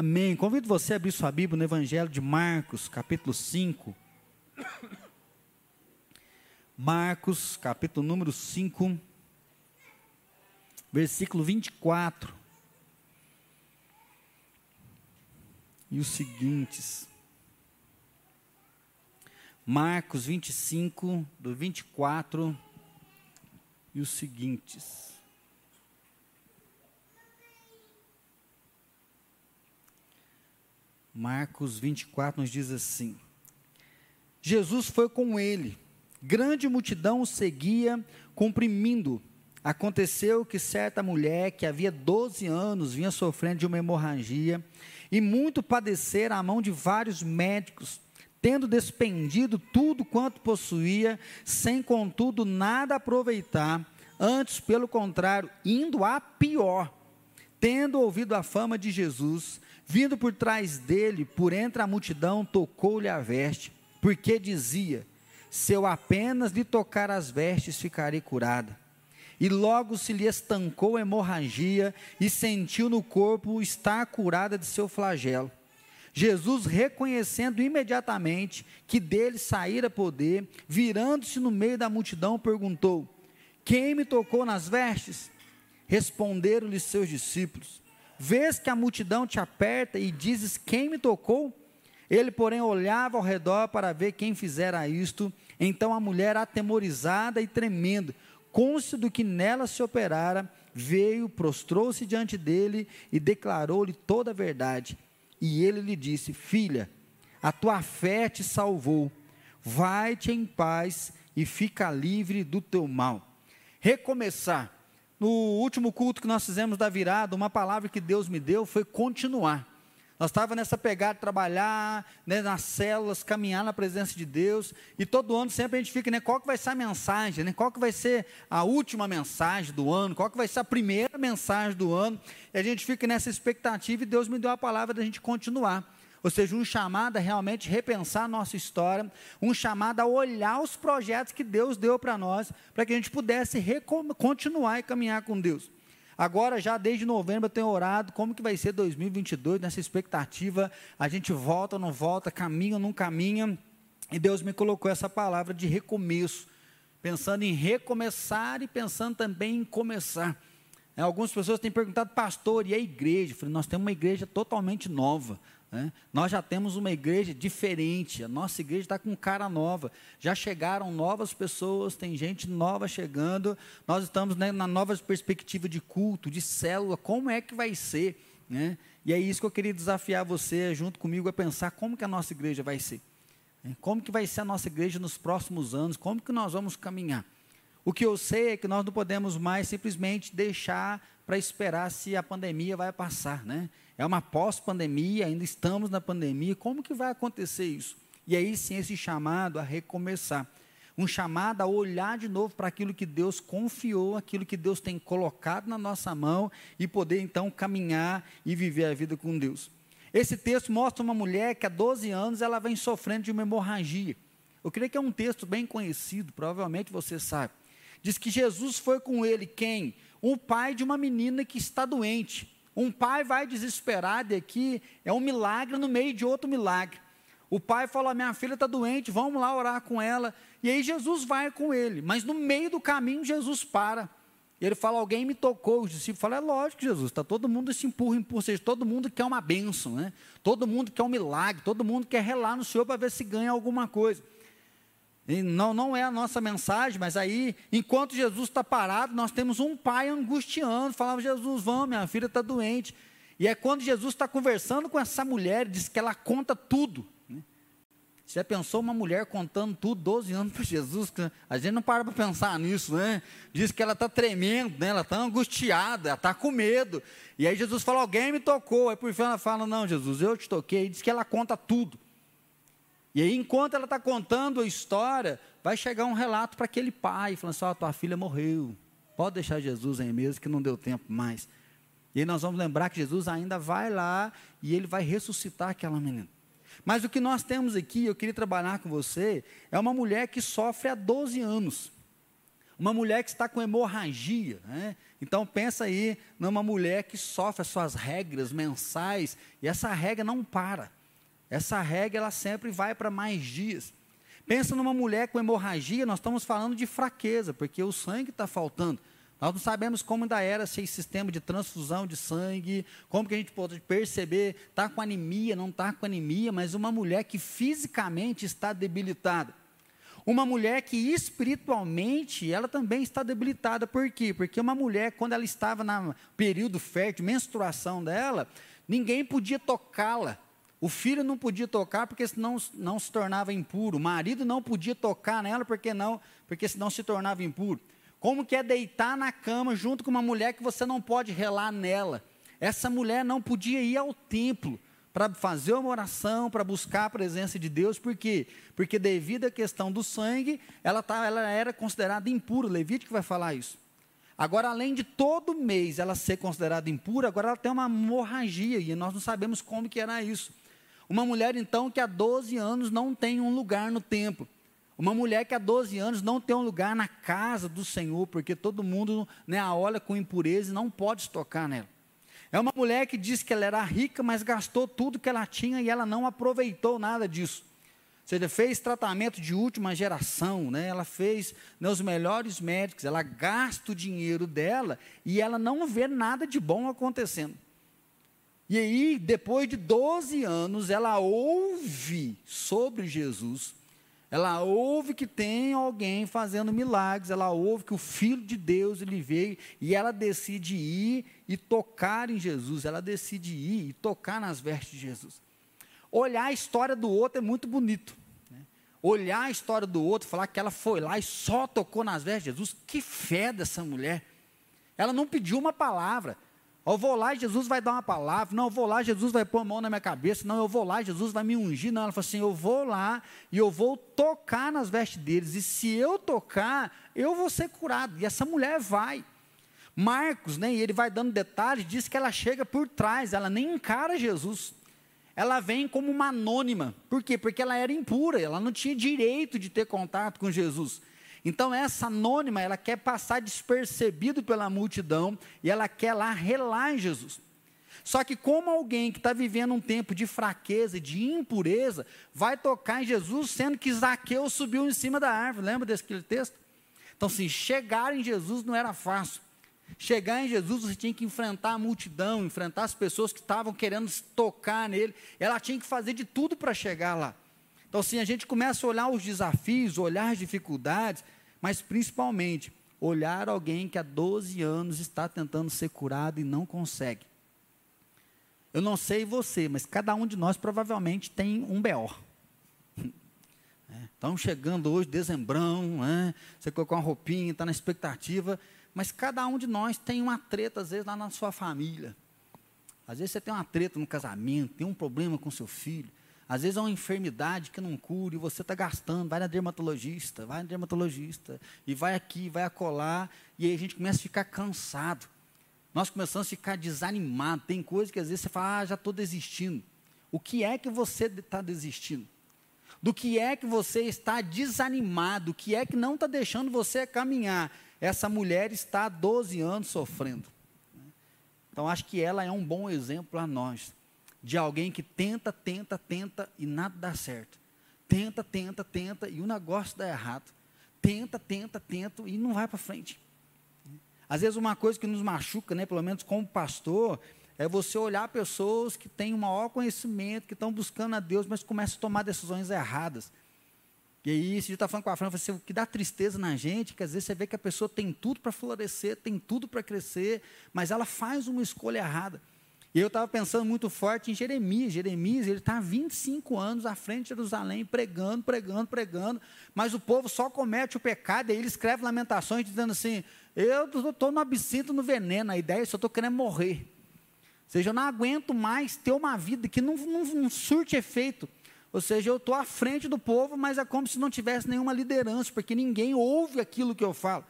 Amém. Convido você a abrir sua Bíblia no Evangelho de Marcos, capítulo 5. Marcos, capítulo número 5, versículo 24. E os seguintes. Marcos 25, do 24 e os seguintes. Marcos 24 nos diz assim: Jesus foi com ele, grande multidão o seguia, comprimindo. Aconteceu que certa mulher, que havia 12 anos, vinha sofrendo de uma hemorragia, e muito padecer à mão de vários médicos, tendo despendido tudo quanto possuía, sem contudo nada aproveitar, antes, pelo contrário, indo a pior. Tendo ouvido a fama de Jesus, Vindo por trás dele, por entre a multidão, tocou-lhe a veste, porque dizia: Se eu apenas lhe tocar as vestes, ficarei curada. E logo se lhe estancou a hemorragia e sentiu no corpo estar curada de seu flagelo. Jesus, reconhecendo imediatamente que dele saíra poder, virando-se no meio da multidão, perguntou: Quem me tocou nas vestes? Responderam-lhe seus discípulos: Vês que a multidão te aperta e dizes: Quem me tocou? Ele, porém, olhava ao redor para ver quem fizera isto. Então a mulher, atemorizada e tremendo, cônscio do que nela se operara, veio, prostrou-se diante dele e declarou-lhe toda a verdade. E ele lhe disse: Filha, a tua fé te salvou. Vai-te em paz e fica livre do teu mal. Recomeçar no último culto que nós fizemos da virada, uma palavra que Deus me deu foi continuar. Nós estávamos nessa pegada de trabalhar, né, nas células, caminhar na presença de Deus, e todo ano sempre a gente fica, né, qual que vai ser a mensagem, né, qual que vai ser a última mensagem do ano, qual que vai ser a primeira mensagem do ano, e a gente fica nessa expectativa, e Deus me deu a palavra da gente continuar. Ou seja, um chamado a realmente repensar a nossa história, um chamado a olhar os projetos que Deus deu para nós, para que a gente pudesse continuar e caminhar com Deus. Agora, já desde novembro, eu tenho orado como que vai ser 2022, nessa expectativa, a gente volta ou não volta, caminha ou não caminha, e Deus me colocou essa palavra de recomeço, pensando em recomeçar e pensando também em começar. Algumas pessoas têm perguntado, pastor, e a igreja? Eu falei, nós temos uma igreja totalmente nova. Né? Nós já temos uma igreja diferente, a nossa igreja está com cara nova. Já chegaram novas pessoas, tem gente nova chegando. Nós estamos né, na nova perspectiva de culto, de célula, como é que vai ser? Né? E é isso que eu queria desafiar você, junto comigo, a pensar como que a nossa igreja vai ser. Né? Como que vai ser a nossa igreja nos próximos anos? Como que nós vamos caminhar? O que eu sei é que nós não podemos mais simplesmente deixar para esperar se a pandemia vai passar, né? É uma pós-pandemia, ainda estamos na pandemia, como que vai acontecer isso? E aí sim esse chamado a recomeçar. Um chamado a olhar de novo para aquilo que Deus confiou, aquilo que Deus tem colocado na nossa mão e poder então caminhar e viver a vida com Deus. Esse texto mostra uma mulher que há 12 anos ela vem sofrendo de uma hemorragia. Eu creio que é um texto bem conhecido, provavelmente você sabe. Diz que Jesus foi com ele quem? Um pai de uma menina que está doente. Um pai vai desesperado aqui é um milagre no meio de outro milagre. O pai fala: Minha filha está doente, vamos lá orar com ela. E aí Jesus vai com ele, mas no meio do caminho Jesus para. E ele fala: Alguém me tocou. Os discípulos falam: É lógico, Jesus, está todo mundo se empurra, empurra. Ou seja, todo mundo quer uma bênção, né? todo mundo quer um milagre, todo mundo quer relar no Senhor para ver se ganha alguma coisa. Não, não é a nossa mensagem, mas aí, enquanto Jesus está parado, nós temos um pai angustiando, falava, Jesus, vamos, minha filha está doente. E é quando Jesus está conversando com essa mulher, diz que ela conta tudo. Né? Você já pensou uma mulher contando tudo, 12 anos para Jesus? A gente não para para pensar nisso, né? Diz que ela está tremendo, né? ela está angustiada, ela está com medo. E aí Jesus fala, alguém me tocou. Aí por fim ela fala, não, Jesus, eu te toquei. E diz que ela conta tudo. E aí, enquanto ela está contando a história, vai chegar um relato para aquele pai, falando assim: oh, tua filha morreu. Pode deixar Jesus aí mesmo, que não deu tempo mais. E aí nós vamos lembrar que Jesus ainda vai lá e ele vai ressuscitar aquela menina. Mas o que nós temos aqui, eu queria trabalhar com você, é uma mulher que sofre há 12 anos. uma mulher que está com hemorragia. Né? Então pensa aí numa mulher que sofre as suas regras mensais e essa regra não para. Essa regra ela sempre vai para mais dias. Pensa numa mulher com hemorragia, nós estamos falando de fraqueza, porque o sangue está faltando. Nós não sabemos como ainda era esse sistema de transfusão de sangue, como que a gente pode perceber, está com anemia, não está com anemia, mas uma mulher que fisicamente está debilitada. Uma mulher que espiritualmente, ela também está debilitada. Por quê? Porque uma mulher, quando ela estava no período fértil, menstruação dela, ninguém podia tocá-la. O filho não podia tocar porque senão não se tornava impuro. O marido não podia tocar nela porque não, porque senão se tornava impuro. Como que é deitar na cama junto com uma mulher que você não pode relar nela? Essa mulher não podia ir ao templo para fazer uma oração, para buscar a presença de Deus, por quê? Porque devido à questão do sangue, ela, tá, ela era considerada impura, Levítico vai falar isso. Agora, além de todo mês ela ser considerada impura, agora ela tem uma hemorragia, e nós não sabemos como que era isso. Uma mulher, então, que há 12 anos não tem um lugar no templo. Uma mulher que há 12 anos não tem um lugar na casa do Senhor, porque todo mundo né, a olha com impureza e não pode tocar nela. É uma mulher que diz que ela era rica, mas gastou tudo que ela tinha e ela não aproveitou nada disso. Ou seja, fez tratamento de última geração, né? ela fez né, os melhores médicos, ela gasta o dinheiro dela e ela não vê nada de bom acontecendo. E aí, depois de 12 anos, ela ouve sobre Jesus ela ouve que tem alguém fazendo milagres, ela ouve que o Filho de Deus ele veio e ela decide ir e tocar em Jesus, ela decide ir e tocar nas vestes de Jesus. Olhar a história do outro é muito bonito. Né? Olhar a história do outro, falar que ela foi lá e só tocou nas vestes de Jesus, que fé dessa mulher. Ela não pediu uma palavra, eu vou lá Jesus vai dar uma palavra. Não, eu vou lá, Jesus vai pôr a mão na minha cabeça. Não, eu vou lá, Jesus vai me ungir. Não, ela falou assim: eu vou lá e eu vou tocar nas vestes deles. E se eu tocar, eu vou ser curado. E essa mulher vai. Marcos, né, e ele vai dando detalhes, diz que ela chega por trás, ela nem encara Jesus. Ela vem como uma anônima. Por quê? Porque ela era impura, ela não tinha direito de ter contato com Jesus. Então essa anônima, ela quer passar despercebido pela multidão e ela quer lá relar em Jesus. Só que como alguém que está vivendo um tempo de fraqueza, de impureza, vai tocar em Jesus, sendo que Zaqueu subiu em cima da árvore, lembra desse texto? Então, assim, chegar em Jesus não era fácil. Chegar em Jesus, você tinha que enfrentar a multidão, enfrentar as pessoas que estavam querendo tocar nele. Ela tinha que fazer de tudo para chegar lá. Então, assim, a gente começa a olhar os desafios, olhar as dificuldades, mas principalmente olhar alguém que há 12 anos está tentando ser curado e não consegue. Eu não sei você, mas cada um de nós provavelmente tem um BO. Estamos chegando hoje, dezembrão, né? você colocou uma roupinha, está na expectativa, mas cada um de nós tem uma treta, às vezes, lá na sua família. Às vezes você tem uma treta no casamento, tem um problema com seu filho. Às vezes é uma enfermidade que não cura e você está gastando, vai na dermatologista, vai na dermatologista, e vai aqui, vai acolá, e aí a gente começa a ficar cansado. Nós começamos a ficar desanimados. Tem coisas que às vezes você fala, ah, já estou desistindo. O que é que você está desistindo? Do que é que você está desanimado? O que é que não está deixando você caminhar? Essa mulher está há 12 anos sofrendo. Então, acho que ela é um bom exemplo para nós de alguém que tenta, tenta, tenta e nada dá certo. Tenta, tenta, tenta e o negócio dá errado. Tenta, tenta, tenta e não vai para frente. Às vezes uma coisa que nos machuca, né, pelo menos como pastor, é você olhar pessoas que têm um maior conhecimento, que estão buscando a Deus, mas começam a tomar decisões erradas. E aí, esse dia está falando com a Fran, assim, o que dá tristeza na gente, que às vezes você vê que a pessoa tem tudo para florescer, tem tudo para crescer, mas ela faz uma escolha errada. E eu estava pensando muito forte em Jeremias. Jeremias, ele está há 25 anos à frente de Jerusalém, pregando, pregando, pregando, mas o povo só comete o pecado, e ele escreve lamentações dizendo assim: Eu estou no absinto, no veneno, a ideia é só estou querendo morrer. Ou seja, eu não aguento mais ter uma vida que não, não, não surte efeito. Ou seja, eu estou à frente do povo, mas é como se não tivesse nenhuma liderança, porque ninguém ouve aquilo que eu falo.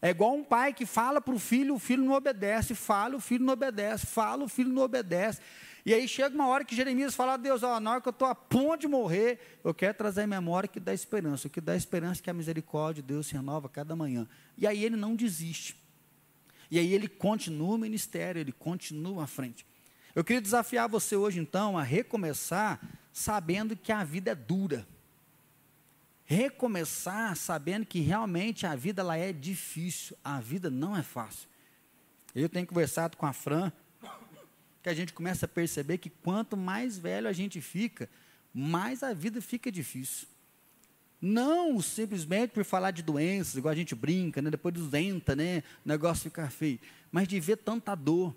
É igual um pai que fala para o filho, o filho não obedece, fala, o filho não obedece, fala, o filho não obedece. E aí chega uma hora que Jeremias fala: Deus, ó, na hora que eu estou a ponto de morrer, eu quero trazer a memória que dá esperança. O que dá esperança é que a misericórdia de Deus se renova cada manhã. E aí ele não desiste. E aí ele continua o ministério, ele continua à frente. Eu queria desafiar você hoje, então, a recomeçar sabendo que a vida é dura. Recomeçar sabendo que realmente a vida ela é difícil, a vida não é fácil. Eu tenho conversado com a Fran, que a gente começa a perceber que quanto mais velho a gente fica, mais a vida fica difícil. Não simplesmente por falar de doenças, igual a gente brinca, né? depois dos né? o negócio fica feio. Mas de ver tanta dor,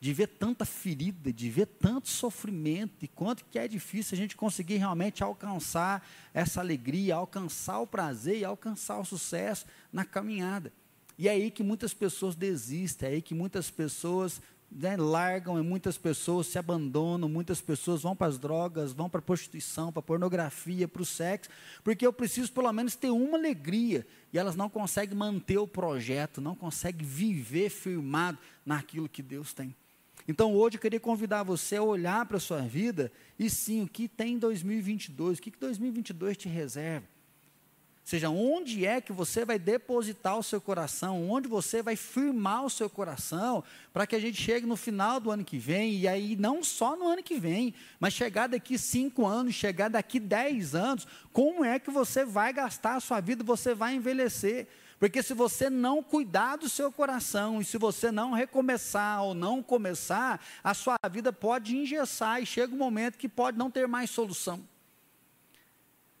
de ver tanta ferida, de ver tanto sofrimento, e quanto que é difícil a gente conseguir realmente alcançar essa alegria, alcançar o prazer e alcançar o sucesso na caminhada. E é aí que muitas pessoas desistem, é aí que muitas pessoas né, largam e muitas pessoas se abandonam, muitas pessoas vão para as drogas, vão para a prostituição, para a pornografia, para o sexo, porque eu preciso pelo menos ter uma alegria, e elas não conseguem manter o projeto, não conseguem viver firmado naquilo que Deus tem. Então hoje eu queria convidar você a olhar para a sua vida e sim, o que tem em 2022, o que, que 2022 te reserva seja, onde é que você vai depositar o seu coração, onde você vai firmar o seu coração, para que a gente chegue no final do ano que vem, e aí não só no ano que vem, mas chegar daqui cinco anos, chegar daqui dez anos, como é que você vai gastar a sua vida, você vai envelhecer. Porque se você não cuidar do seu coração, e se você não recomeçar ou não começar, a sua vida pode engessar e chega um momento que pode não ter mais solução.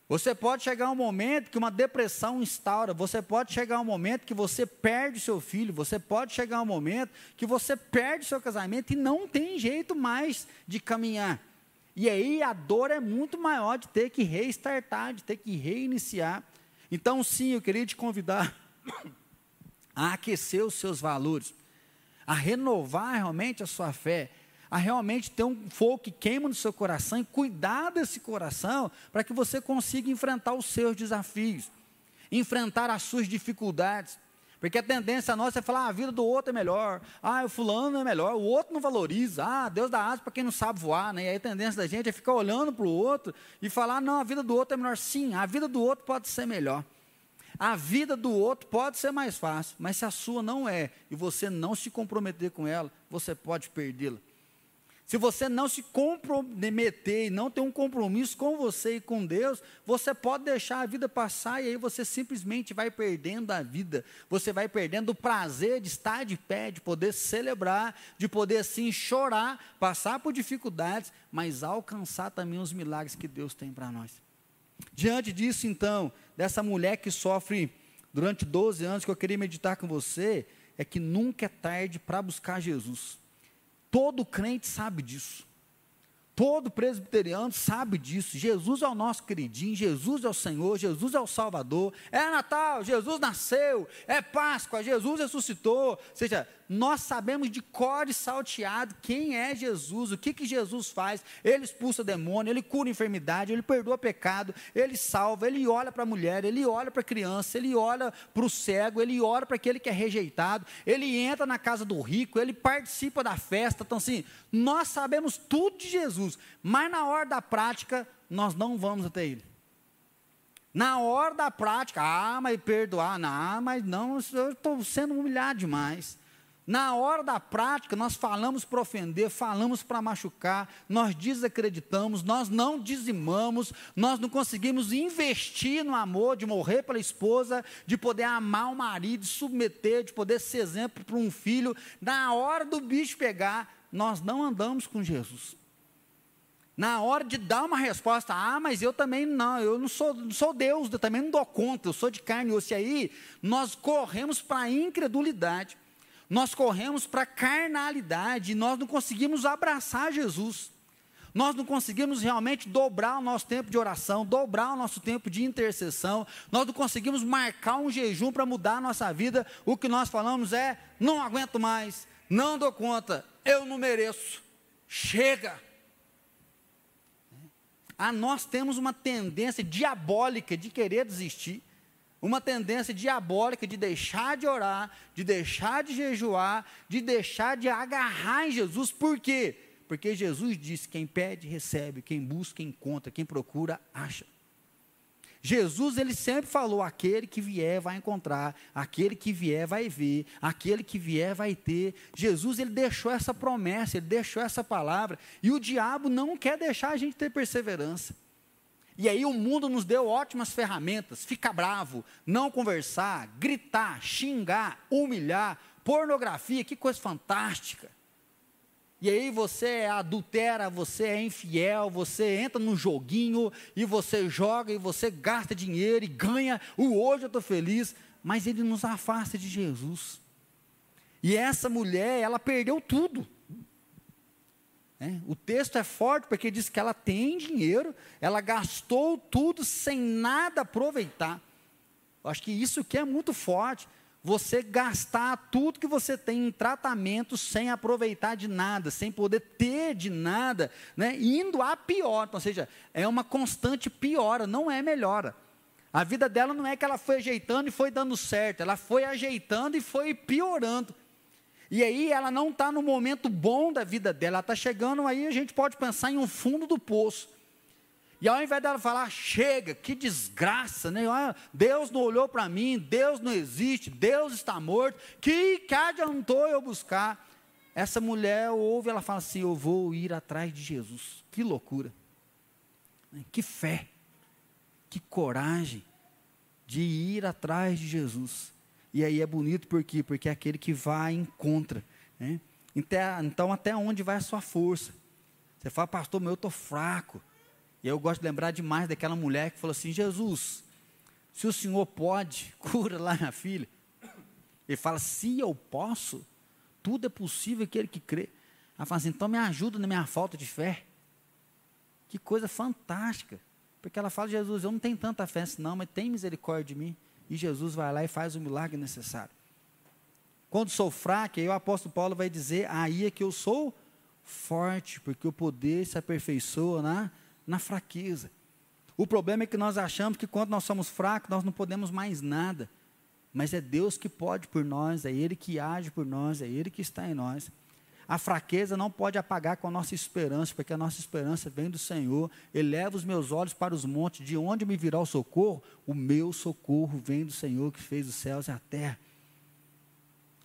Você pode chegar um momento que uma depressão instaura, você pode chegar um momento que você perde seu filho, você pode chegar um momento que você perde seu casamento e não tem jeito mais de caminhar. E aí a dor é muito maior de ter que restartar, de ter que reiniciar. Então, sim, eu queria te convidar a aquecer os seus valores, a renovar realmente a sua fé, a realmente ter um fogo que queima no seu coração e cuidar desse coração para que você consiga enfrentar os seus desafios, enfrentar as suas dificuldades. Porque a tendência nossa é falar, ah, a vida do outro é melhor, ah, o fulano é melhor, o outro não valoriza, ah, Deus dá asa para quem não sabe voar, né? E aí a tendência da gente é ficar olhando para o outro e falar, não, a vida do outro é melhor. Sim, a vida do outro pode ser melhor. A vida do outro pode ser mais fácil, mas se a sua não é e você não se comprometer com ela, você pode perdê-la. Se você não se comprometer e não ter um compromisso com você e com Deus, você pode deixar a vida passar e aí você simplesmente vai perdendo a vida. Você vai perdendo o prazer de estar de pé, de poder celebrar, de poder assim chorar, passar por dificuldades, mas alcançar também os milagres que Deus tem para nós. Diante disso, então, dessa mulher que sofre durante 12 anos, que eu queria meditar com você, é que nunca é tarde para buscar Jesus. Todo crente sabe disso. Todo presbiteriano sabe disso. Jesus é o nosso queridinho, Jesus é o Senhor, Jesus é o Salvador. É Natal, Jesus nasceu. É Páscoa, Jesus ressuscitou. Ou seja, nós sabemos de cor e salteado quem é Jesus, o que, que Jesus faz. Ele expulsa demônio, ele cura enfermidade, ele perdoa pecado, ele salva, ele olha para a mulher, ele olha para a criança, ele olha para o cego, ele olha para aquele que é rejeitado, ele entra na casa do rico, ele participa da festa. Então, assim, nós sabemos tudo de Jesus, mas na hora da prática, nós não vamos até ele. Na hora da prática, ah, mas perdoar, não, mas não, eu estou sendo humilhado demais. Na hora da prática, nós falamos para ofender, falamos para machucar, nós desacreditamos, nós não dizimamos, nós não conseguimos investir no amor, de morrer pela esposa, de poder amar o marido, de submeter, de poder ser exemplo para um filho. Na hora do bicho pegar, nós não andamos com Jesus. Na hora de dar uma resposta, ah, mas eu também não, eu não sou, não sou Deus, eu também não dou conta, eu sou de carne e osso. E aí, nós corremos para a incredulidade nós corremos para a carnalidade, nós não conseguimos abraçar Jesus. Nós não conseguimos realmente dobrar o nosso tempo de oração, dobrar o nosso tempo de intercessão, nós não conseguimos marcar um jejum para mudar a nossa vida. O que nós falamos é: não aguento mais, não dou conta, eu não mereço, chega. Ah, nós temos uma tendência diabólica de querer desistir uma tendência diabólica de deixar de orar, de deixar de jejuar, de deixar de agarrar em Jesus. Por quê? Porque Jesus disse: quem pede, recebe, quem busca, encontra, quem procura, acha. Jesus, ele sempre falou: aquele que vier vai encontrar, aquele que vier vai ver, aquele que vier vai ter. Jesus, ele deixou essa promessa, ele deixou essa palavra, e o diabo não quer deixar a gente ter perseverança. E aí o mundo nos deu ótimas ferramentas: ficar bravo, não conversar, gritar, xingar, humilhar, pornografia, que coisa fantástica. E aí você adultera, você é infiel, você entra no joguinho e você joga e você gasta dinheiro e ganha. O hoje eu estou feliz, mas ele nos afasta de Jesus. E essa mulher, ela perdeu tudo. É, o texto é forte porque diz que ela tem dinheiro, ela gastou tudo sem nada aproveitar. Eu acho que isso que é muito forte você gastar tudo que você tem em tratamento sem aproveitar de nada, sem poder ter de nada, né? indo a pior. Ou seja, é uma constante piora, não é melhora. A vida dela não é que ela foi ajeitando e foi dando certo, ela foi ajeitando e foi piorando. E aí ela não está no momento bom da vida dela, ela está chegando aí, a gente pode pensar em um fundo do poço. E ao invés dela falar, chega, que desgraça, né? Deus não olhou para mim, Deus não existe, Deus está morto, que, que adiantou eu buscar? Essa mulher ouve, ela fala assim: Eu vou ir atrás de Jesus. Que loucura, que fé, que coragem de ir atrás de Jesus. E aí é bonito por quê? Porque é aquele que vai encontra. Né? Então, então, até onde vai a sua força? Você fala, pastor, meu, eu estou fraco. E eu gosto de lembrar demais daquela mulher que falou assim: Jesus, se o senhor pode, cura lá minha filha. Ele fala: se eu posso, tudo é possível aquele que crê. Ela fala assim: então me ajuda na minha falta de fé. Que coisa fantástica. Porque ela fala: Jesus, eu não tenho tanta fé assim, não, mas tem misericórdia de mim. E Jesus vai lá e faz o milagre necessário. Quando sou fraco, aí o apóstolo Paulo vai dizer: aí é que eu sou forte, porque o poder se aperfeiçoa na na fraqueza. O problema é que nós achamos que quando nós somos fracos, nós não podemos mais nada. Mas é Deus que pode por nós, é Ele que age por nós, é Ele que está em nós. A fraqueza não pode apagar com a nossa esperança, porque a nossa esperança vem do Senhor. Eleva os meus olhos para os montes, de onde me virá o socorro? O meu socorro vem do Senhor que fez os céus e a terra.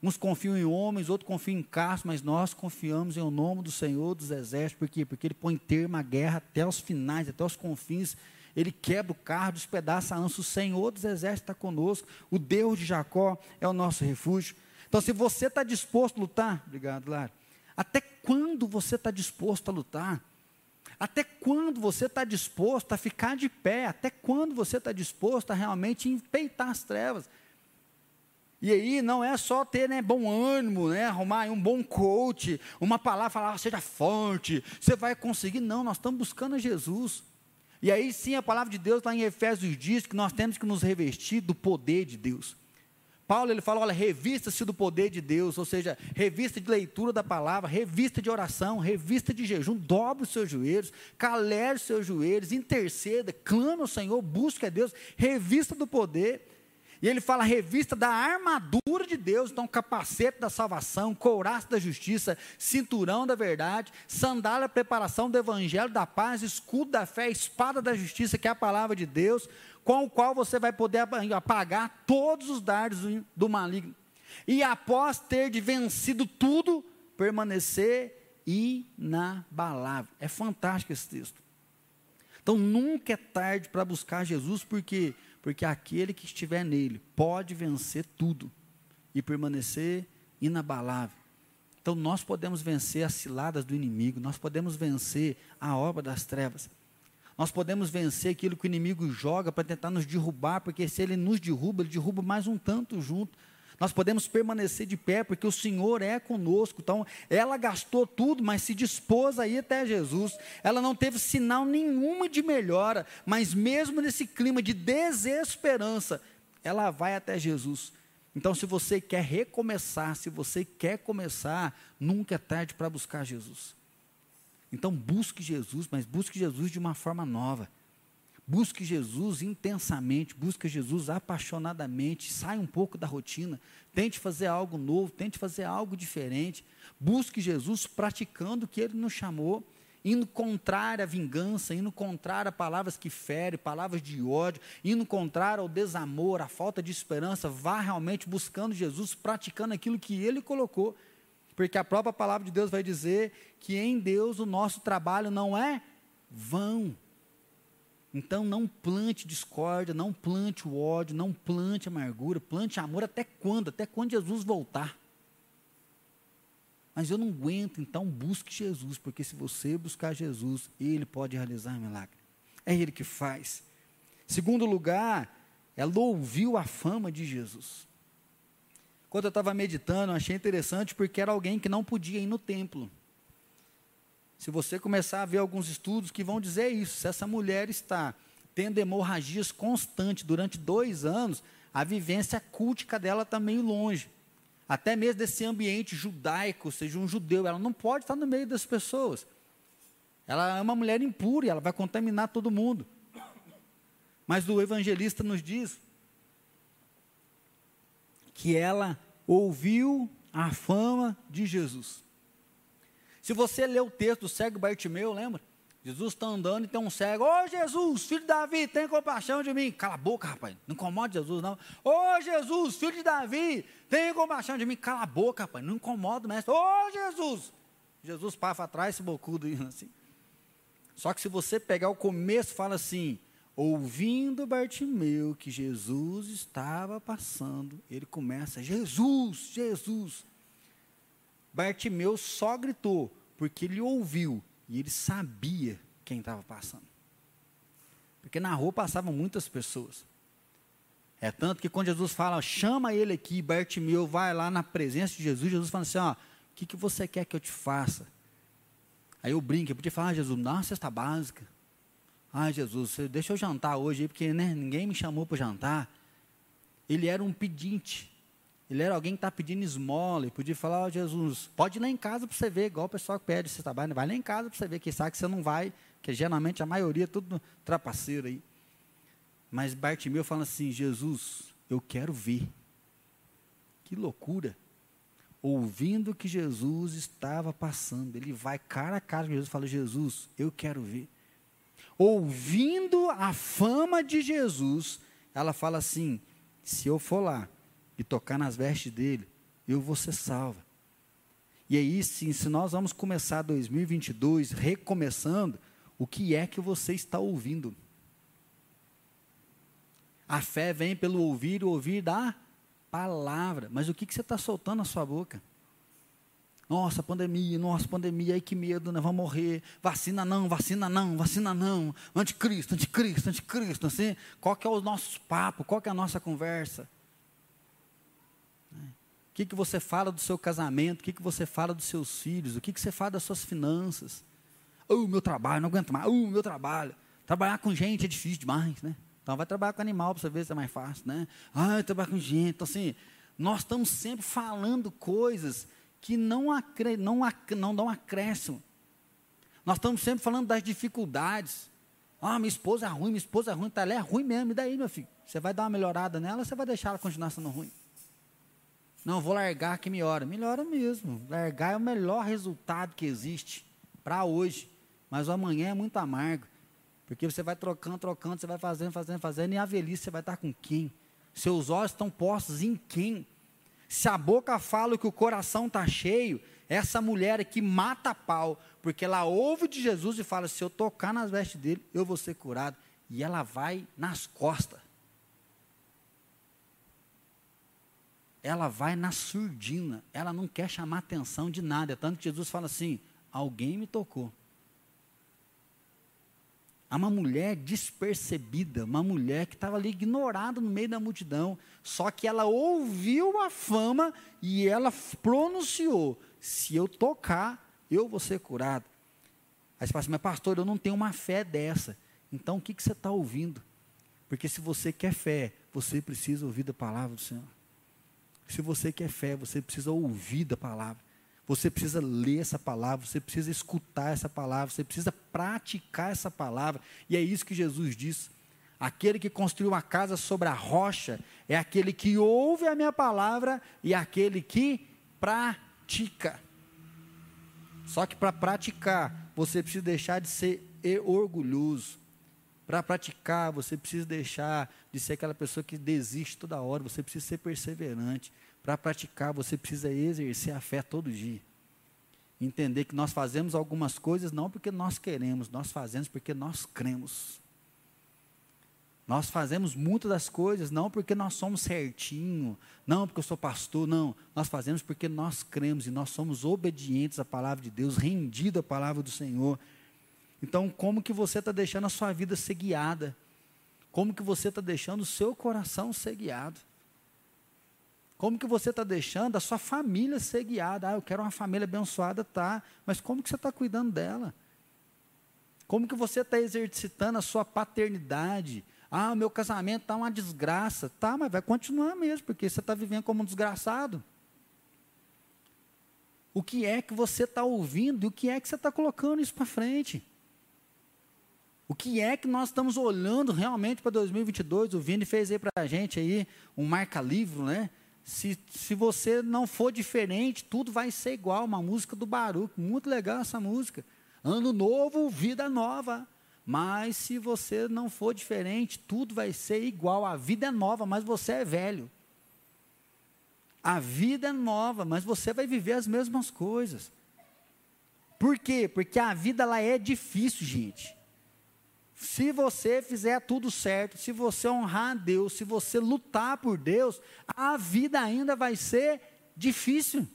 Uns confiam em homens, outros confiam em carros, mas nós confiamos em o nome do Senhor dos Exércitos. Por quê? Porque Ele põe termo à guerra até os finais, até os confins. Ele quebra o carro, despedaça a ança. O Senhor dos Exércitos está conosco. O Deus de Jacó é o nosso refúgio. Então, se você está disposto a lutar, obrigado, Lara. Até quando você está disposto a lutar? Até quando você está disposto a ficar de pé? Até quando você está disposto a realmente empeitar as trevas? E aí não é só ter né, bom ânimo, né, arrumar um bom coach, uma palavra, falar, ah, seja forte, você vai conseguir. Não, nós estamos buscando a Jesus. E aí sim a palavra de Deus lá em Efésios diz que nós temos que nos revestir do poder de Deus. Paulo ele fala, olha, revista-se do poder de Deus, ou seja, revista de leitura da palavra, revista de oração, revista de jejum, dobre os seus joelhos, calere os seus joelhos, interceda, clame ao Senhor, busque a Deus, revista do poder. E ele fala revista da armadura de Deus, então capacete da salvação, couraça da justiça, cinturão da verdade, sandália, preparação do evangelho da paz, escudo da fé, espada da justiça, que é a palavra de Deus, com o qual você vai poder apagar todos os dardos do maligno. E após ter de vencido tudo, permanecer inabalável. É fantástico esse texto. Então nunca é tarde para buscar Jesus, porque porque aquele que estiver nele pode vencer tudo e permanecer inabalável. Então nós podemos vencer as ciladas do inimigo, nós podemos vencer a obra das trevas. Nós podemos vencer aquilo que o inimigo joga para tentar nos derrubar, porque se ele nos derruba, ele derruba mais um tanto junto. Nós podemos permanecer de pé, porque o Senhor é conosco. Então, ela gastou tudo, mas se dispôs a ir até Jesus. Ela não teve sinal nenhuma de melhora, mas mesmo nesse clima de desesperança, ela vai até Jesus. Então, se você quer recomeçar, se você quer começar, nunca é tarde para buscar Jesus. Então, busque Jesus, mas busque Jesus de uma forma nova. Busque Jesus intensamente, busque Jesus apaixonadamente, saia um pouco da rotina, tente fazer algo novo, tente fazer algo diferente. Busque Jesus praticando o que ele nos chamou, indo contrário à vingança, indo contrário a palavras que ferem, palavras de ódio, indo contrário ao desamor, à falta de esperança. Vá realmente buscando Jesus, praticando aquilo que ele colocou. Porque a própria palavra de Deus vai dizer que em Deus o nosso trabalho não é vão. Então não plante discórdia, não plante o ódio, não plante amargura, plante amor até quando? Até quando Jesus voltar. Mas eu não aguento, então busque Jesus, porque se você buscar Jesus, Ele pode realizar milagre. É Ele que faz. Segundo lugar, ela ouviu a fama de Jesus. Quando eu estava meditando, achei interessante porque era alguém que não podia ir no templo. Se você começar a ver alguns estudos que vão dizer isso, se essa mulher está tendo hemorragias constantes durante dois anos, a vivência cultica dela está meio longe. Até mesmo desse ambiente judaico, seja um judeu, ela não pode estar no meio das pessoas. Ela é uma mulher impura, ela vai contaminar todo mundo. Mas o evangelista nos diz que ela ouviu a fama de Jesus. Se você ler o texto do cego Bartimeu, lembra? Jesus está andando e tem um cego. Ô oh, Jesus, filho de Davi, tem compaixão de mim. Cala a boca, rapaz. Não incomoda Jesus, não. Ô oh, Jesus, filho de Davi, tem compaixão de mim. Cala a boca, rapaz. Não incomoda o mestre. Ô oh, Jesus. Jesus passa atrás esse bocudo assim. Só que se você pegar o começo, fala assim: ouvindo Bartimeu que Jesus estava passando, ele começa: Jesus, Jesus. Bartimeu só gritou, porque ele ouviu e ele sabia quem estava passando. Porque na rua passavam muitas pessoas. É tanto que quando Jesus fala, chama ele aqui, Bartimeu vai lá na presença de Jesus, Jesus fala assim: ó, o que, que você quer que eu te faça? Aí eu brinco, eu podia falar, ah, Jesus, dá uma cesta básica. Ah, Jesus, deixa eu jantar hoje, porque né, ninguém me chamou para jantar. Ele era um pedinte. Ele era alguém que está pedindo esmola. E podia falar, oh, Jesus, pode ir lá em casa para você ver, igual o pessoal que pede esse trabalho. Vai lá em casa para você ver, que sabe que você não vai, que geralmente a maioria é tudo trapaceiro aí. Mas Bartimeu fala assim, Jesus, eu quero ver. Que loucura. Ouvindo que Jesus estava passando, ele vai cara a cara com Jesus e fala, Jesus, eu quero ver ouvindo a fama de Jesus, ela fala assim: se eu for lá e tocar nas vestes dele, eu vou ser salva. E aí sim, se nós vamos começar 2022 recomeçando, o que é que você está ouvindo? A fé vem pelo ouvir e ouvir da palavra. Mas o que, que você está soltando na sua boca? Nossa, pandemia, nossa, pandemia, ai que medo, né? Vamos morrer. Vacina não, vacina não, vacina não. Anticristo, anticristo, anticristo. Assim, qual que é o nosso papo? Qual que é a nossa conversa? O que, que você fala do seu casamento? O que, que você fala dos seus filhos? O que, que você fala das suas finanças? O oh, meu trabalho, não aguento mais. O oh, meu trabalho. Trabalhar com gente é difícil demais, né? Então vai trabalhar com animal para você ver se é mais fácil, né? Ah, trabalhar com gente. Então, assim, nós estamos sempre falando coisas que não, acre, não, não dão acréscimo. Nós estamos sempre falando das dificuldades. Ah, minha esposa é ruim, minha esposa é ruim, tá, ela é ruim mesmo, e daí, meu filho? Você vai dar uma melhorada nela ou você vai deixar ela continuar sendo ruim? Não, vou largar que melhora. Melhora mesmo. Largar é o melhor resultado que existe para hoje. Mas o amanhã é muito amargo. Porque você vai trocando, trocando, você vai fazendo, fazendo, fazendo, e a velhice você vai estar com quem? Seus olhos estão postos em quem? Se a boca fala que o coração está cheio, essa mulher aqui mata a pau, porque ela ouve de Jesus e fala: se eu tocar nas vestes dele, eu vou ser curado. E ela vai nas costas. Ela vai na surdina. Ela não quer chamar atenção de nada. Tanto que Jesus fala assim: alguém me tocou. Há uma mulher despercebida, uma mulher que estava ali ignorada no meio da multidão, só que ela ouviu a fama e ela pronunciou: se eu tocar, eu vou ser curado. Aí você fala assim, mas pastor, eu não tenho uma fé dessa. Então o que, que você está ouvindo? Porque se você quer fé, você precisa ouvir da palavra do Senhor. Se você quer fé, você precisa ouvir da palavra. Você precisa ler essa palavra, você precisa escutar essa palavra, você precisa praticar essa palavra. E é isso que Jesus diz. Aquele que construiu uma casa sobre a rocha é aquele que ouve a minha palavra e aquele que pratica. Só que para praticar, você precisa deixar de ser orgulhoso. Para praticar, você precisa deixar de ser aquela pessoa que desiste toda hora, você precisa ser perseverante. Para praticar, você precisa exercer a fé todo dia. Entender que nós fazemos algumas coisas não porque nós queremos, nós fazemos porque nós cremos. Nós fazemos muitas das coisas não porque nós somos certinho, não porque eu sou pastor, não. Nós fazemos porque nós cremos e nós somos obedientes à palavra de Deus, rendidos à palavra do Senhor. Então, como que você está deixando a sua vida ser guiada? Como que você está deixando o seu coração ser guiado? Como que você está deixando a sua família ser guiada? Ah, eu quero uma família abençoada, tá. Mas como que você está cuidando dela? Como que você está exercitando a sua paternidade? Ah, meu casamento está uma desgraça. Tá, mas vai continuar mesmo, porque você está vivendo como um desgraçado. O que é que você está ouvindo e o que é que você está colocando isso para frente? O que é que nós estamos olhando realmente para 2022? O Vini fez aí para a gente aí um marca-livro, né? Se, se você não for diferente, tudo vai ser igual. Uma música do Baruch, muito legal essa música. Ano novo, vida nova. Mas se você não for diferente, tudo vai ser igual. A vida é nova, mas você é velho. A vida é nova, mas você vai viver as mesmas coisas. Por quê? Porque a vida ela é difícil, gente. Se você fizer tudo certo, se você honrar a Deus, se você lutar por Deus, a vida ainda vai ser difícil.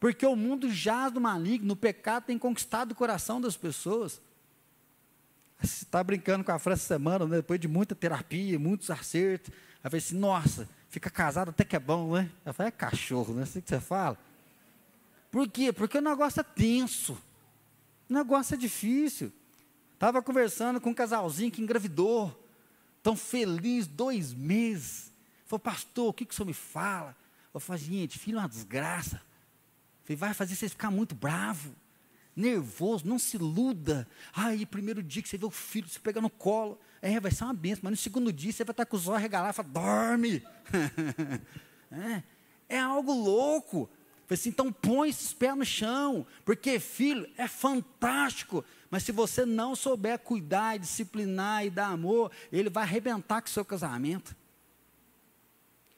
Porque o mundo jaz do maligno, o pecado tem conquistado o coração das pessoas. Você está brincando com a França semana, né? depois de muita terapia, muitos acertos. Aí falei assim, nossa, fica casado até que é bom, né? Ela falei, é cachorro, não é assim que você fala? Por quê? Porque o negócio é tenso. O negócio é difícil. Estava conversando com um casalzinho que engravidou, tão feliz, dois meses. Falei, pastor, o que, que o senhor me fala? Eu falei, gente, filho é uma desgraça. Falei, vai fazer você ficar muito bravo, nervoso, não se iluda. Aí, primeiro dia que você vê o filho, você pega no colo, é, vai ser uma benção, mas no segundo dia você vai estar com os olhos regalados fala, dorme. é, é algo louco. Falei assim, então põe esses pés no chão, porque filho é fantástico. Mas se você não souber cuidar, disciplinar e dar amor, ele vai arrebentar com o seu casamento.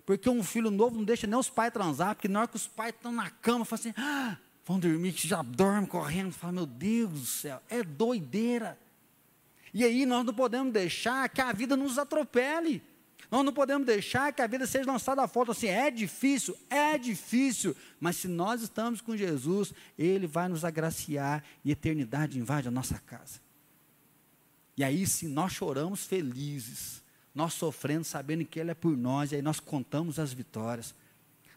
Porque um filho novo não deixa nem os pais transar, porque na hora que os pais estão na cama, fala assim, ah, vão dormir, que já dorme correndo, fala, meu Deus do céu, é doideira. E aí nós não podemos deixar que a vida nos atropele. Nós não podemos deixar que a vida seja lançada à foto assim, é difícil, é difícil, mas se nós estamos com Jesus, Ele vai nos agraciar e eternidade invade a nossa casa. E aí sim, nós choramos felizes, nós sofrendo, sabendo que Ele é por nós, e aí nós contamos as vitórias,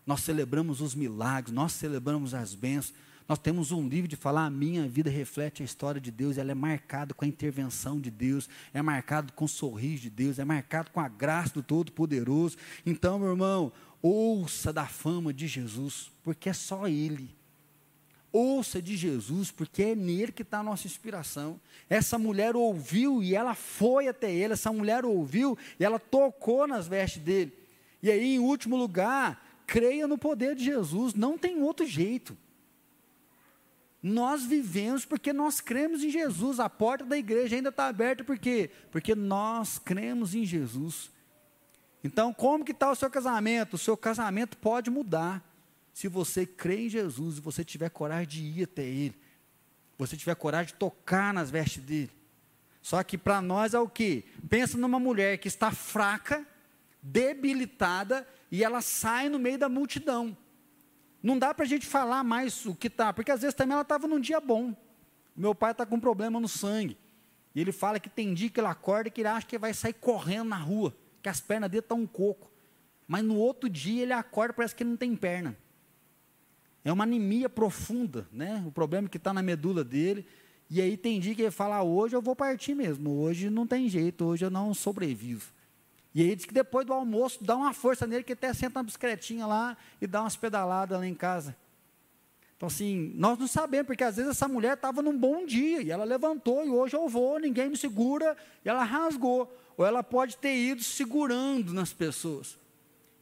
nós celebramos os milagres, nós celebramos as bênçãos, nós temos um livro de falar, a minha vida reflete a história de Deus, ela é marcada com a intervenção de Deus, é marcado com o sorriso de Deus, é marcado com a graça do Todo-Poderoso. Então, meu irmão, ouça da fama de Jesus, porque é só Ele. Ouça de Jesus, porque é nele que está a nossa inspiração. Essa mulher ouviu e ela foi até ele, essa mulher ouviu e ela tocou nas vestes dele. E aí, em último lugar, creia no poder de Jesus, não tem outro jeito. Nós vivemos porque nós cremos em Jesus. A porta da igreja ainda está aberta por quê? Porque nós cremos em Jesus. Então, como que está o seu casamento? O seu casamento pode mudar se você crê em Jesus e você tiver coragem de ir até Ele. Você tiver coragem de tocar nas vestes dele. Só que para nós é o que? Pensa numa mulher que está fraca, debilitada, e ela sai no meio da multidão. Não dá para a gente falar mais o que está, porque às vezes também ela estava num dia bom. Meu pai está com um problema no sangue. E ele fala que tem dia que ele acorda que ele acha que vai sair correndo na rua, que as pernas dele estão um coco. Mas no outro dia ele acorda parece que não tem perna. É uma anemia profunda, né? O problema que está na medula dele. E aí tem dia que ele fala, ah, hoje eu vou partir mesmo, hoje não tem jeito, hoje eu não sobrevivo. E aí diz que depois do almoço dá uma força nele que até senta uma bicicletinha lá e dá umas pedaladas lá em casa. Então, assim, nós não sabemos, porque às vezes essa mulher estava num bom dia e ela levantou e hoje eu vou, ninguém me segura, e ela rasgou. Ou ela pode ter ido segurando nas pessoas,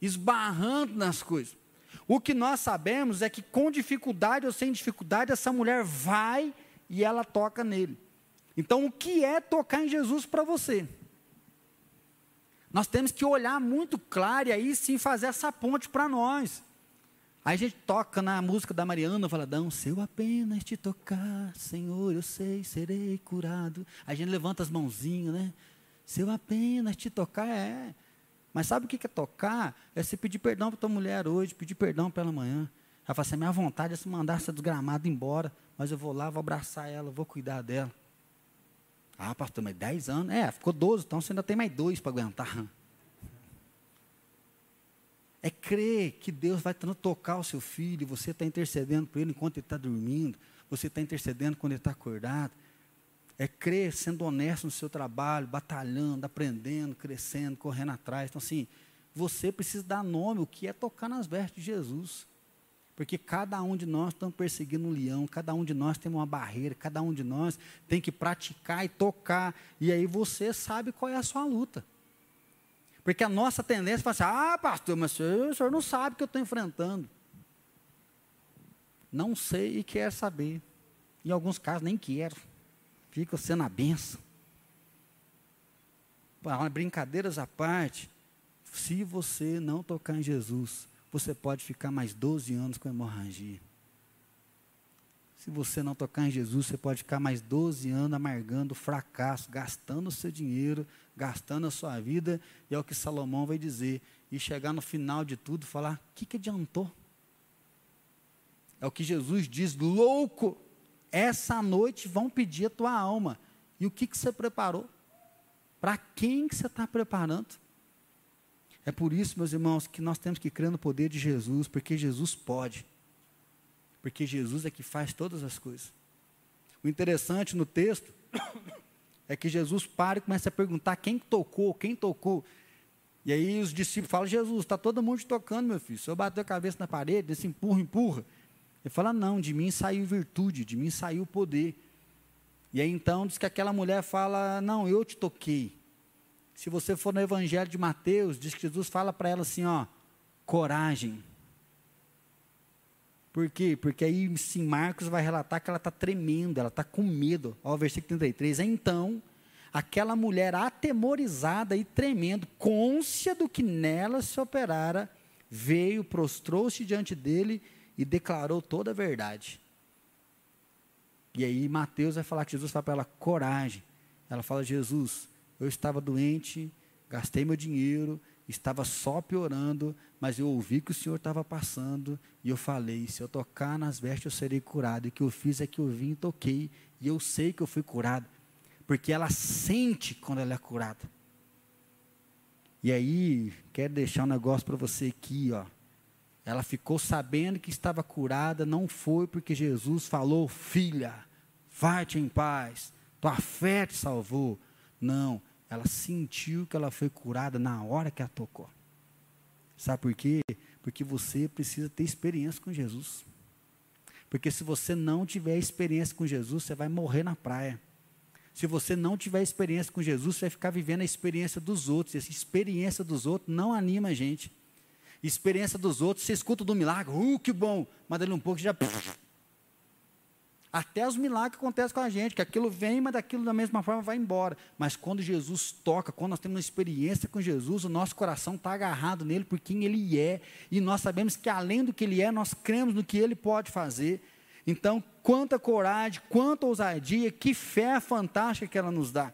esbarrando nas coisas. O que nós sabemos é que com dificuldade ou sem dificuldade, essa mulher vai e ela toca nele. Então, o que é tocar em Jesus para você? Nós temos que olhar muito claro e aí sim fazer essa ponte para nós. Aí a gente toca na música da Mariana, fala, não, se eu apenas te tocar, Senhor, eu sei, serei curado. Aí a gente levanta as mãozinhas, né? Se eu apenas te tocar, é. Mas sabe o que é tocar? É você pedir perdão para tua mulher hoje, pedir perdão pela manhã. Ela fala assim, minha vontade é se mandar essa desgramada embora, mas eu vou lá, vou abraçar ela, vou cuidar dela. Ah, pastor, mas 10 anos? É, ficou 12, então você ainda tem mais dois para aguentar. É crer que Deus vai tocar o seu filho, você está intercedendo por ele enquanto ele está dormindo, você está intercedendo quando ele está acordado. É crer sendo honesto no seu trabalho, batalhando, aprendendo, crescendo, correndo atrás. Então, assim, você precisa dar nome, o que é tocar nas vestes de Jesus. Porque cada um de nós está perseguindo um leão, cada um de nós tem uma barreira, cada um de nós tem que praticar e tocar. E aí você sabe qual é a sua luta. Porque a nossa tendência é assim, ah, pastor, mas o senhor, o senhor não sabe o que eu estou enfrentando. Não sei e quer saber. Em alguns casos nem quero. Fica sendo a benção. Brincadeiras à parte, se você não tocar em Jesus, você pode ficar mais 12 anos com hemorragia. Se você não tocar em Jesus, você pode ficar mais 12 anos amargando fracasso, gastando o seu dinheiro, gastando a sua vida, e é o que Salomão vai dizer. E chegar no final de tudo e falar: o que, que adiantou? É o que Jesus diz: louco, essa noite vão pedir a tua alma. E o que, que você preparou? Para quem que você está preparando? É por isso, meus irmãos, que nós temos que crer no poder de Jesus, porque Jesus pode porque Jesus é que faz todas as coisas. O interessante no texto é que Jesus para e começa a perguntar quem tocou, quem tocou. E aí os discípulos falam, Jesus, está todo mundo te tocando, meu filho. O senhor bateu a cabeça na parede, desse empurra, empurra. Ele fala, não, de mim saiu virtude, de mim saiu poder. E aí então diz que aquela mulher fala, não, eu te toquei. Se você for no Evangelho de Mateus, diz que Jesus fala para ela assim, ó, coragem. Por quê? Porque aí sim Marcos vai relatar que ela está tremendo, ela está com medo. Ó, versículo 33. Então, aquela mulher atemorizada e tremendo, côncia do que nela se operara, veio, prostrou-se diante dele e declarou toda a verdade. E aí Mateus vai falar que Jesus fala para ela, coragem. Ela fala, Jesus, eu estava doente, gastei meu dinheiro, estava só piorando, mas eu ouvi que o Senhor estava passando e eu falei: se eu tocar nas vestes, eu serei curado. E o que eu fiz é que eu vim e toquei, e eu sei que eu fui curado, porque ela sente quando ela é curada. E aí, quero deixar um negócio para você aqui, ó. Ela ficou sabendo que estava curada, não foi porque Jesus falou, filha, vai-te em paz, tua fé te salvou. Não, ela sentiu que ela foi curada na hora que a tocou. Sabe por quê? Porque você precisa ter experiência com Jesus. Porque se você não tiver experiência com Jesus, você vai morrer na praia. Se você não tiver experiência com Jesus, você vai ficar vivendo a experiência dos outros. E essa experiência dos outros não anima a gente. Experiência dos outros, você escuta do milagre, uh, que bom, mas dali um pouco já até os milagres acontecem com a gente, que aquilo vem, mas daquilo da mesma forma vai embora. Mas quando Jesus toca, quando nós temos uma experiência com Jesus, o nosso coração está agarrado nele por quem ele é. E nós sabemos que além do que ele é, nós cremos no que ele pode fazer. Então, quanta coragem, quanta ousadia, que fé fantástica que ela nos dá.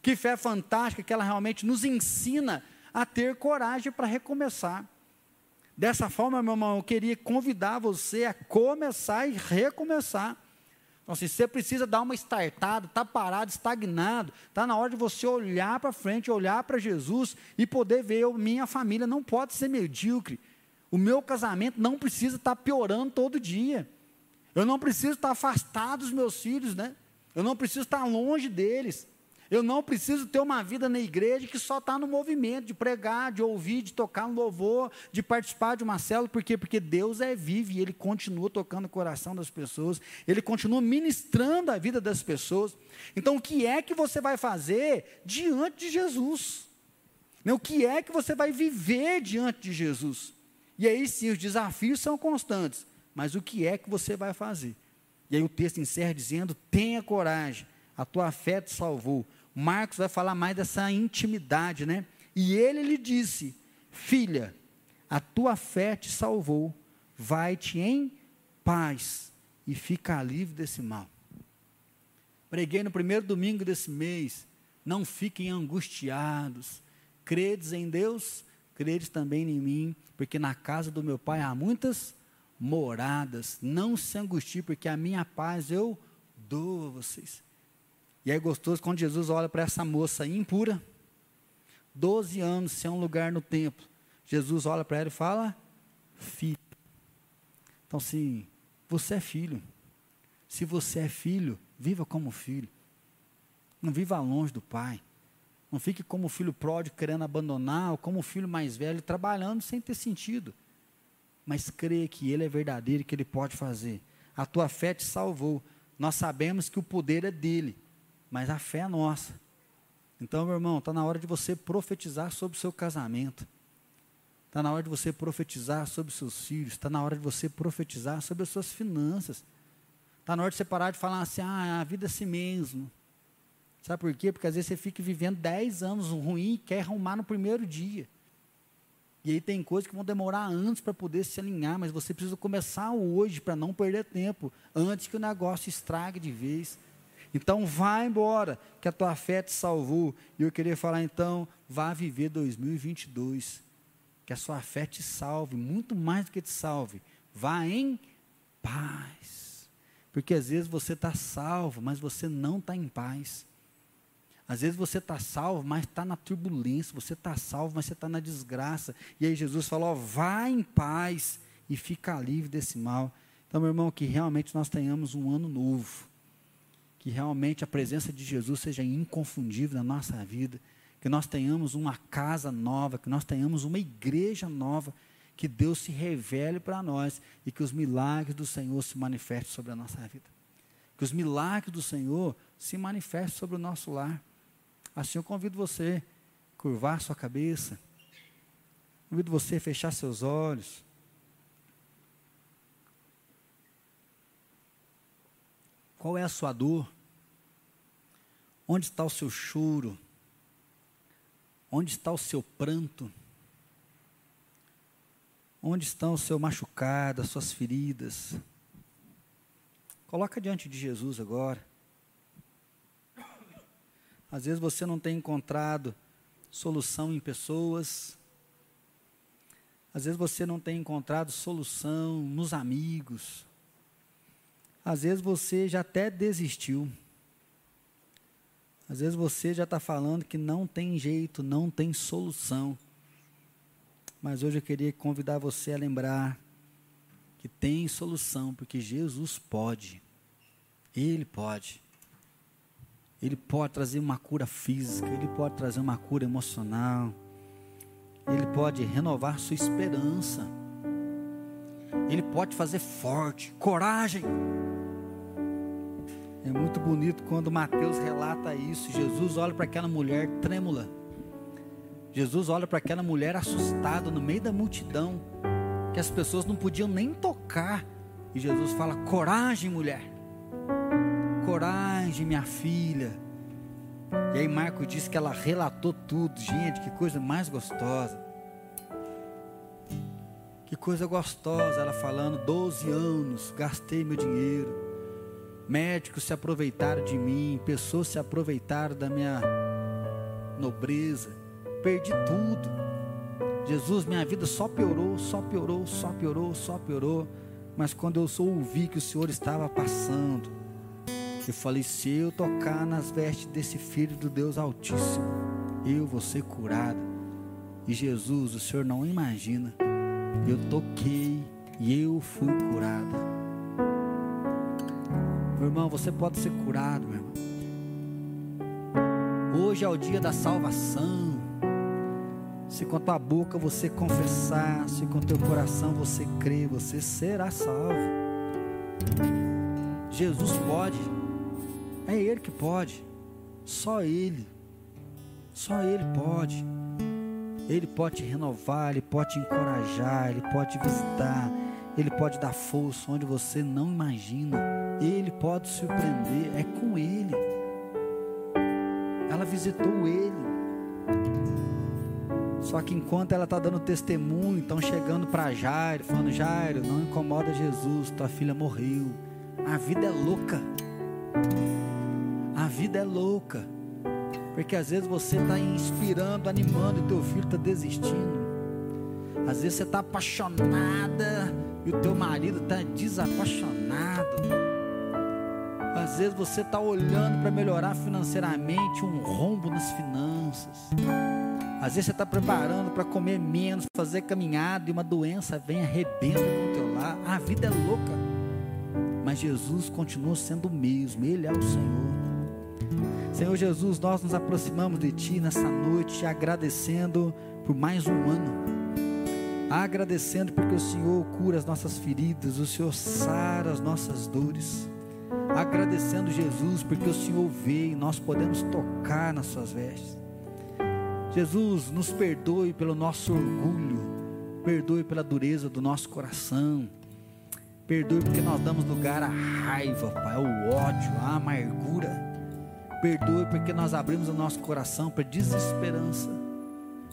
Que fé fantástica que ela realmente nos ensina a ter coragem para recomeçar. Dessa forma, meu irmão, eu queria convidar você a começar e recomeçar. Então, assim, você precisa dar uma startada, está parado, estagnado, está na hora de você olhar para frente, olhar para Jesus e poder ver, eu, minha família não pode ser medíocre. O meu casamento não precisa estar tá piorando todo dia. Eu não preciso estar tá afastado dos meus filhos, né? Eu não preciso estar tá longe deles. Eu não preciso ter uma vida na igreja que só está no movimento de pregar, de ouvir, de tocar um louvor, de participar de uma célula. Por quê? Porque Deus é vivo e Ele continua tocando o coração das pessoas, Ele continua ministrando a vida das pessoas. Então, o que é que você vai fazer diante de Jesus? Né, o que é que você vai viver diante de Jesus? E aí sim, os desafios são constantes, mas o que é que você vai fazer? E aí o texto encerra dizendo: tenha coragem, a tua fé te salvou. Marcos vai falar mais dessa intimidade, né? E ele lhe disse: Filha, a tua fé te salvou, vai-te em paz e fica livre desse mal. Preguei no primeiro domingo desse mês. Não fiquem angustiados. Credes em Deus, credes também em mim, porque na casa do meu pai há muitas moradas. Não se angustie, porque a minha paz eu dou a vocês. E é gostoso quando Jesus olha para essa moça impura, 12 anos sem um lugar no templo. Jesus olha para ela e fala: Filho. Então, assim, você é filho. Se você é filho, viva como filho. Não viva longe do pai. Não fique como filho pródigo querendo abandonar, ou como filho mais velho trabalhando sem ter sentido. Mas crê que ele é verdadeiro e que ele pode fazer. A tua fé te salvou. Nós sabemos que o poder é dele mas a fé é nossa. Então, meu irmão, está na hora de você profetizar sobre o seu casamento. Está na hora de você profetizar sobre os seus filhos. Está na hora de você profetizar sobre as suas finanças. Está na hora de você parar de falar assim, ah, a vida é assim mesmo. Sabe por quê? Porque às vezes você fica vivendo 10 anos ruim e quer arrumar no primeiro dia. E aí tem coisas que vão demorar anos para poder se alinhar, mas você precisa começar hoje para não perder tempo, antes que o negócio estrague de vez. Então vá embora, que a tua fé te salvou. E eu queria falar então, vá viver 2022. Que a sua fé te salve, muito mais do que te salve. Vá em paz. Porque às vezes você está salvo, mas você não está em paz. Às vezes você está salvo, mas está na turbulência. Você está salvo, mas você está na desgraça. E aí Jesus falou: vá em paz e fica livre desse mal. Então, meu irmão, que realmente nós tenhamos um ano novo que realmente a presença de Jesus seja inconfundível na nossa vida, que nós tenhamos uma casa nova, que nós tenhamos uma igreja nova, que Deus se revele para nós e que os milagres do Senhor se manifestem sobre a nossa vida. Que os milagres do Senhor se manifestem sobre o nosso lar. Assim eu convido você a curvar sua cabeça, convido você a fechar seus olhos. Qual é a sua dor? Onde está o seu choro? Onde está o seu pranto? Onde estão o seu machucado, as suas feridas? Coloca diante de Jesus agora. Às vezes você não tem encontrado solução em pessoas. Às vezes você não tem encontrado solução nos amigos. Às vezes você já até desistiu. Às vezes você já está falando que não tem jeito, não tem solução. Mas hoje eu queria convidar você a lembrar que tem solução, porque Jesus pode. Ele pode. Ele pode trazer uma cura física, ele pode trazer uma cura emocional. Ele pode renovar sua esperança. Ele pode fazer forte, coragem. É muito bonito quando Mateus relata isso. Jesus olha para aquela mulher trêmula. Jesus olha para aquela mulher assustada no meio da multidão, que as pessoas não podiam nem tocar. E Jesus fala: Coragem, mulher. Coragem, minha filha. E aí Marcos diz que ela relatou tudo. Gente, que coisa mais gostosa. Que coisa gostosa ela falando, 12 anos, gastei meu dinheiro Médicos se aproveitaram de mim, pessoas se aproveitaram da minha nobreza. Perdi tudo. Jesus, minha vida só piorou, só piorou, só piorou, só piorou. Mas quando eu ouvi que o Senhor estava passando, eu falei: se eu tocar nas vestes desse filho do Deus Altíssimo, eu vou ser curado. E Jesus, o Senhor não imagina, eu toquei e eu fui curado. Meu irmão, você pode ser curado, meu irmão. hoje é o dia da salvação. Se com a tua boca você confessar, se com o teu coração você crer, você será salvo. Jesus pode, é Ele que pode, só Ele, só Ele pode. Ele pode te renovar, Ele pode te encorajar, Ele pode te visitar, Ele pode dar força onde você não imagina, Ele pode surpreender, é com Ele. Ela visitou Ele. Só que enquanto ela está dando testemunho, estão chegando para Jairo, falando: Jairo, não incomoda Jesus, tua filha morreu. A vida é louca. A vida é louca. Porque às vezes você está inspirando, animando e teu filho está desistindo. Às vezes você está apaixonada e o teu marido está desapaixonado. Às vezes você está olhando para melhorar financeiramente um rombo nas finanças. Às vezes você está preparando para comer menos, fazer caminhada e uma doença vem arrebenta lar. A vida é louca. Mas Jesus continua sendo o mesmo, Ele é o Senhor. Senhor Jesus, nós nos aproximamos de Ti nessa noite, agradecendo por mais um ano, agradecendo porque o Senhor cura as nossas feridas, o Senhor sara as nossas dores, agradecendo Jesus porque o Senhor veio e nós podemos tocar nas Suas vestes. Jesus, nos perdoe pelo nosso orgulho, perdoe pela dureza do nosso coração, perdoe porque nós damos lugar à raiva, Pai, ao ódio, à amargura. Perdoe porque nós abrimos o nosso coração para desesperança.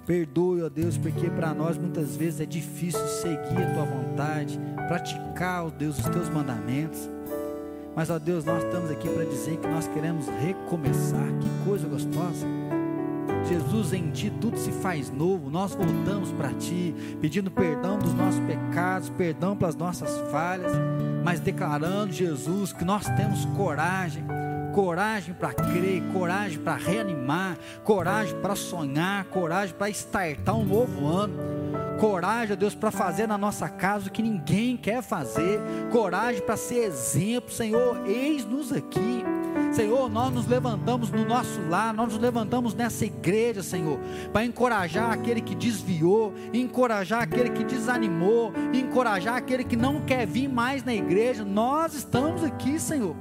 Perdoe, ó Deus, porque para nós muitas vezes é difícil seguir a tua vontade, praticar, ó Deus, os teus mandamentos. Mas, ó Deus, nós estamos aqui para dizer que nós queremos recomeçar. Que coisa gostosa. Jesus, em Ti tudo se faz novo. Nós voltamos para Ti, pedindo perdão dos nossos pecados, perdão pelas nossas falhas, mas declarando, Jesus, que nós temos coragem coragem para crer, coragem para reanimar, coragem para sonhar, coragem para estartar um novo ano. Coragem, Deus, para fazer na nossa casa o que ninguém quer fazer. Coragem para ser exemplo, Senhor. Eis-nos aqui. Senhor, nós nos levantamos no nosso lar, nós nos levantamos nessa igreja, Senhor, para encorajar aquele que desviou, encorajar aquele que desanimou, encorajar aquele que não quer vir mais na igreja. Nós estamos aqui, Senhor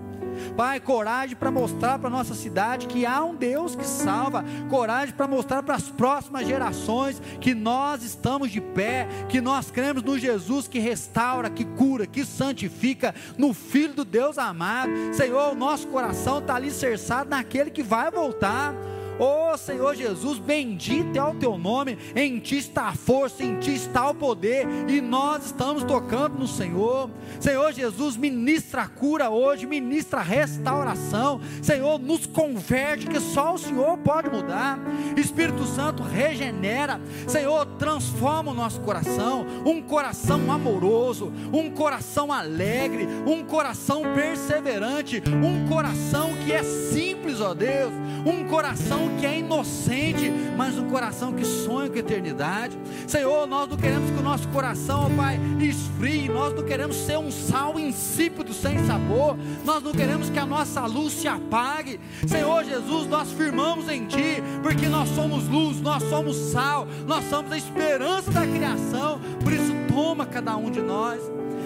Pai, coragem para mostrar para nossa cidade que há um Deus que salva, coragem para mostrar para as próximas gerações que nós estamos de pé, que nós cremos no Jesus que restaura, que cura, que santifica, no Filho do Deus amado. Senhor, o nosso coração está alicerçado naquele que vai voltar. Oh Senhor Jesus, bendito é o teu nome, em ti está a força, em ti está o poder, e nós estamos tocando no Senhor. Senhor Jesus, ministra cura hoje, ministra restauração. Senhor, nos converte, que só o Senhor pode mudar. Espírito Santo, regenera. Senhor, transforma o nosso coração, um coração amoroso, um coração alegre, um coração perseverante, um coração que é simples, ó Deus, um coração que é inocente, mas um coração que sonha com a eternidade. Senhor, nós não queremos que o nosso coração, ó Pai, esfrie, nós não queremos ser um sal insípido, sem sabor, nós não queremos que a nossa luz se apague. Senhor Jesus, nós firmamos em Ti, porque nós somos luz, nós somos sal, nós somos a esperança da criação, por isso toma cada um de nós.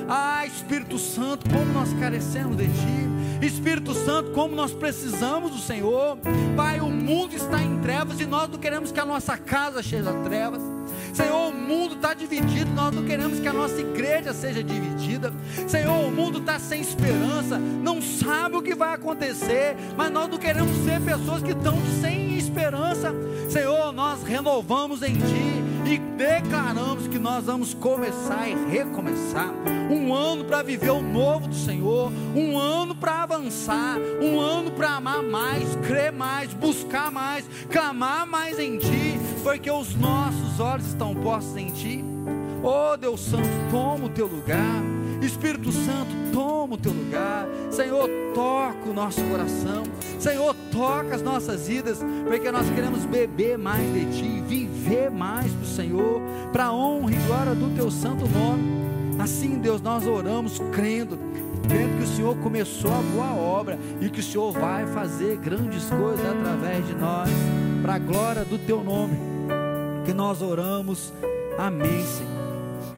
Ah, Espírito Santo, como nós carecemos de Ti. Espírito Santo, como nós precisamos do Senhor. Pai, o mundo está em trevas e nós não queremos que a nossa casa seja trevas. Senhor, o mundo está dividido, nós não queremos que a nossa igreja seja dividida. Senhor, o mundo está sem esperança, não sabe o que vai acontecer, mas nós não queremos ser pessoas que estão sem esperança. Senhor, nós renovamos em Ti e declaramos que nós vamos começar e recomeçar. Um ano para viver o novo do Senhor, um ano para avançar, um ano para amar mais, crer mais, buscar mais, clamar mais em Ti, porque os nossos olhos estão postos em Ti. Oh Deus Santo, toma o teu lugar. Espírito Santo, toma o teu lugar. Senhor, toca o nosso coração. Senhor, toca as nossas vidas, porque nós queremos beber mais de Ti, viver mais para o Senhor, para a honra e glória do Teu santo nome. Assim, Deus, nós oramos crendo, crendo que o Senhor começou a boa obra e que o Senhor vai fazer grandes coisas através de nós. para a glória do teu nome. Que nós oramos. Amém, Senhor.